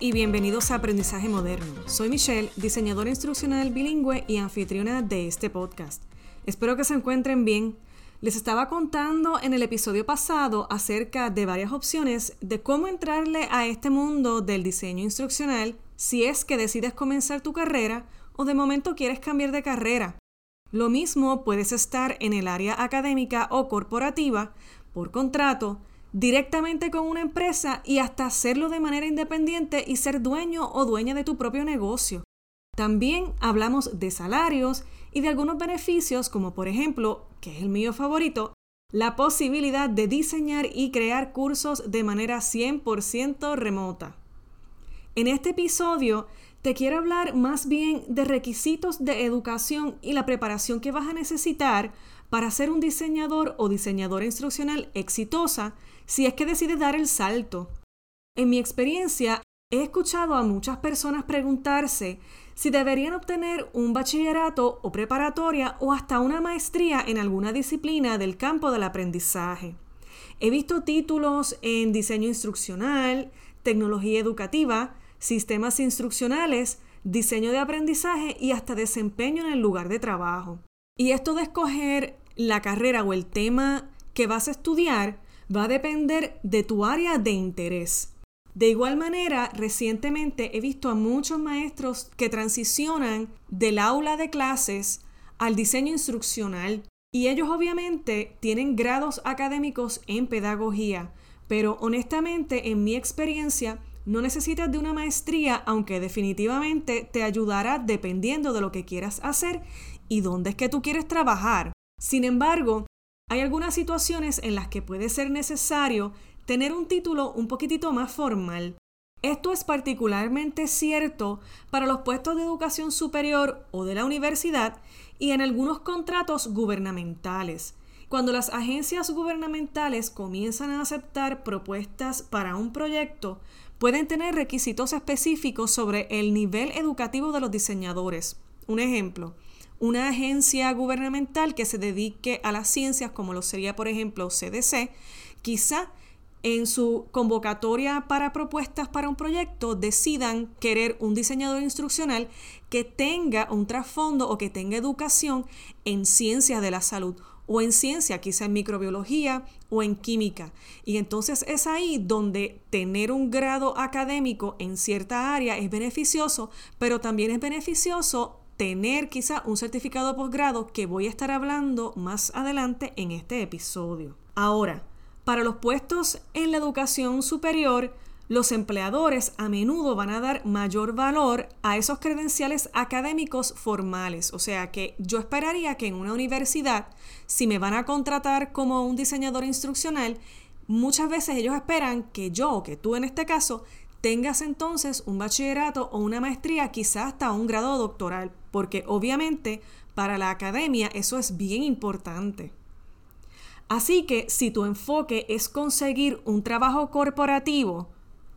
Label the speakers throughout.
Speaker 1: y bienvenidos a Aprendizaje Moderno. Soy Michelle, diseñadora instruccional bilingüe y anfitriona de este podcast. Espero que se encuentren bien. Les estaba contando en el episodio pasado acerca de varias opciones de cómo entrarle a este mundo del diseño instruccional si es que decides comenzar tu carrera o de momento quieres cambiar de carrera. Lo mismo puedes estar en el área académica o corporativa, por contrato, directamente con una empresa y hasta hacerlo de manera independiente y ser dueño o dueña de tu propio negocio. También hablamos de salarios y de algunos beneficios como por ejemplo, que es el mío favorito, la posibilidad de diseñar y crear cursos de manera 100% remota. En este episodio te quiero hablar más bien de requisitos de educación y la preparación que vas a necesitar para ser un diseñador o diseñadora instruccional exitosa si es que decides dar el salto. En mi experiencia, he escuchado a muchas personas preguntarse si deberían obtener un bachillerato o preparatoria o hasta una maestría en alguna disciplina del campo del aprendizaje. He visto títulos en diseño instruccional, tecnología educativa, sistemas instruccionales, diseño de aprendizaje y hasta desempeño en el lugar de trabajo. Y esto de escoger la carrera o el tema que vas a estudiar va a depender de tu área de interés. De igual manera, recientemente he visto a muchos maestros que transicionan del aula de clases al diseño instruccional y ellos obviamente tienen grados académicos en pedagogía, pero honestamente en mi experiencia no necesitas de una maestría, aunque definitivamente te ayudará dependiendo de lo que quieras hacer y dónde es que tú quieres trabajar. Sin embargo, hay algunas situaciones en las que puede ser necesario tener un título un poquitito más formal. Esto es particularmente cierto para los puestos de educación superior o de la universidad y en algunos contratos gubernamentales. Cuando las agencias gubernamentales comienzan a aceptar propuestas para un proyecto, pueden tener requisitos específicos sobre el nivel educativo de los diseñadores. Un ejemplo, una agencia gubernamental que se dedique a las ciencias, como lo sería, por ejemplo, CDC, quizá en su convocatoria para propuestas para un proyecto decidan querer un diseñador instruccional que tenga un trasfondo o que tenga educación en ciencias de la salud o en ciencia, quizá en microbiología o en química. Y entonces es ahí donde tener un grado académico en cierta área es beneficioso, pero también es beneficioso tener quizá un certificado posgrado que voy a estar hablando más adelante en este episodio. Ahora, para los puestos en la educación superior, los empleadores a menudo van a dar mayor valor a esos credenciales académicos formales. O sea que yo esperaría que en una universidad, si me van a contratar como un diseñador instruccional, muchas veces ellos esperan que yo o que tú en este caso tengas entonces un bachillerato o una maestría, quizás hasta un grado doctoral, porque obviamente para la academia eso es bien importante. Así que si tu enfoque es conseguir un trabajo corporativo,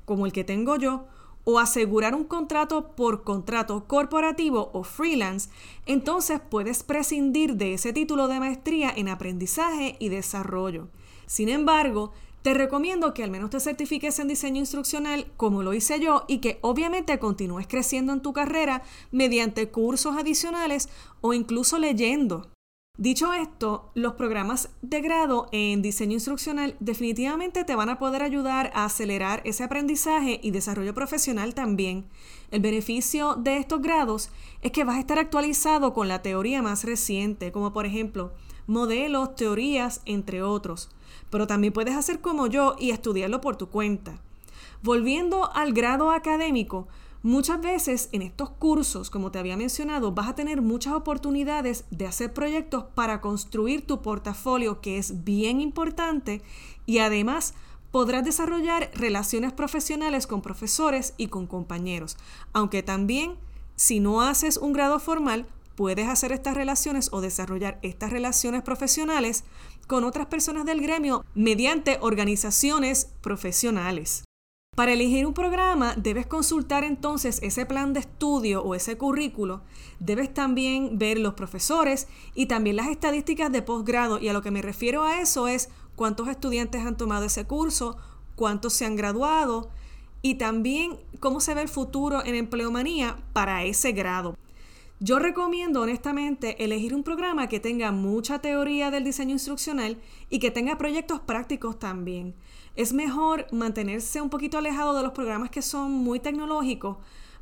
Speaker 1: como el que tengo yo, o asegurar un contrato por contrato corporativo o freelance, entonces puedes prescindir de ese título de maestría en aprendizaje y desarrollo. Sin embargo, te recomiendo que al menos te certifiques en diseño instruccional como lo hice yo y que obviamente continúes creciendo en tu carrera mediante cursos adicionales o incluso leyendo. Dicho esto, los programas de grado en diseño instruccional definitivamente te van a poder ayudar a acelerar ese aprendizaje y desarrollo profesional también. El beneficio de estos grados es que vas a estar actualizado con la teoría más reciente, como por ejemplo modelos, teorías, entre otros pero también puedes hacer como yo y estudiarlo por tu cuenta. Volviendo al grado académico, muchas veces en estos cursos, como te había mencionado, vas a tener muchas oportunidades de hacer proyectos para construir tu portafolio, que es bien importante, y además podrás desarrollar relaciones profesionales con profesores y con compañeros, aunque también si no haces un grado formal, puedes hacer estas relaciones o desarrollar estas relaciones profesionales con otras personas del gremio mediante organizaciones profesionales. Para elegir un programa debes consultar entonces ese plan de estudio o ese currículo. Debes también ver los profesores y también las estadísticas de posgrado. Y a lo que me refiero a eso es cuántos estudiantes han tomado ese curso, cuántos se han graduado y también cómo se ve el futuro en empleomanía para ese grado. Yo recomiendo honestamente elegir un programa que tenga mucha teoría del diseño instruccional y que tenga proyectos prácticos también. Es mejor mantenerse un poquito alejado de los programas que son muy tecnológicos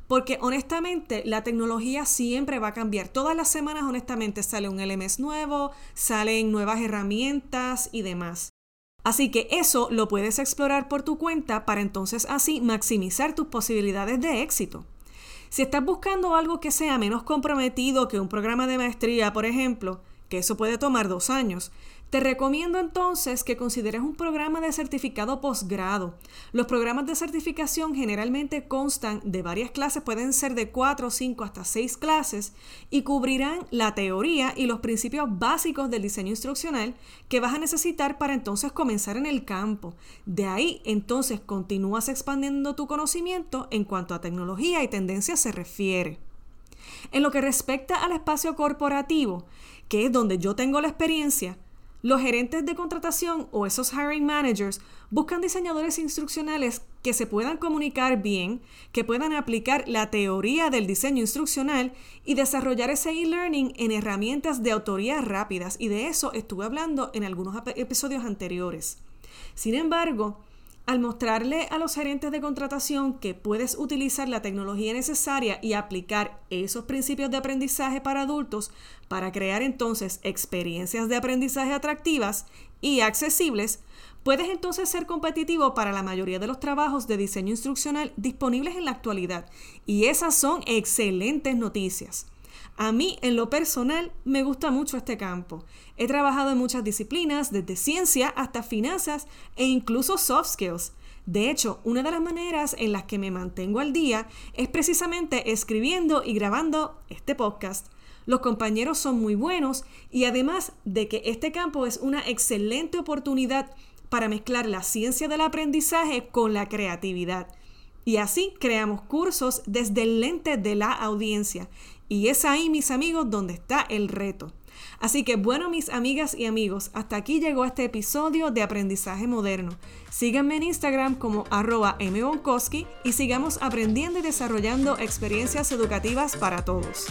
Speaker 1: porque honestamente la tecnología siempre va a cambiar. Todas las semanas honestamente sale un LMS nuevo, salen nuevas herramientas y demás. Así que eso lo puedes explorar por tu cuenta para entonces así maximizar tus posibilidades de éxito. Si estás buscando algo que sea menos comprometido que un programa de maestría, por ejemplo, que eso puede tomar dos años, te recomiendo entonces que consideres un programa de certificado posgrado. Los programas de certificación generalmente constan de varias clases, pueden ser de 4, 5 hasta 6 clases y cubrirán la teoría y los principios básicos del diseño instruccional que vas a necesitar para entonces comenzar en el campo. De ahí entonces continúas expandiendo tu conocimiento en cuanto a tecnología y tendencias se refiere. En lo que respecta al espacio corporativo, que es donde yo tengo la experiencia, los gerentes de contratación o esos hiring managers buscan diseñadores instruccionales que se puedan comunicar bien, que puedan aplicar la teoría del diseño instruccional y desarrollar ese e-learning en herramientas de autoría rápidas. Y de eso estuve hablando en algunos episodios anteriores. Sin embargo, al mostrarle a los gerentes de contratación que puedes utilizar la tecnología necesaria y aplicar esos principios de aprendizaje para adultos para crear entonces experiencias de aprendizaje atractivas y accesibles, puedes entonces ser competitivo para la mayoría de los trabajos de diseño instruccional disponibles en la actualidad. Y esas son excelentes noticias. A mí, en lo personal, me gusta mucho este campo. He trabajado en muchas disciplinas, desde ciencia hasta finanzas e incluso soft skills. De hecho, una de las maneras en las que me mantengo al día es precisamente escribiendo y grabando este podcast. Los compañeros son muy buenos y además de que este campo es una excelente oportunidad para mezclar la ciencia del aprendizaje con la creatividad. Y así creamos cursos desde el lente de la audiencia y es ahí, mis amigos, donde está el reto. Así que bueno, mis amigas y amigos, hasta aquí llegó este episodio de Aprendizaje Moderno. Síganme en Instagram como arroba mbonkowski y sigamos aprendiendo y desarrollando experiencias educativas para todos.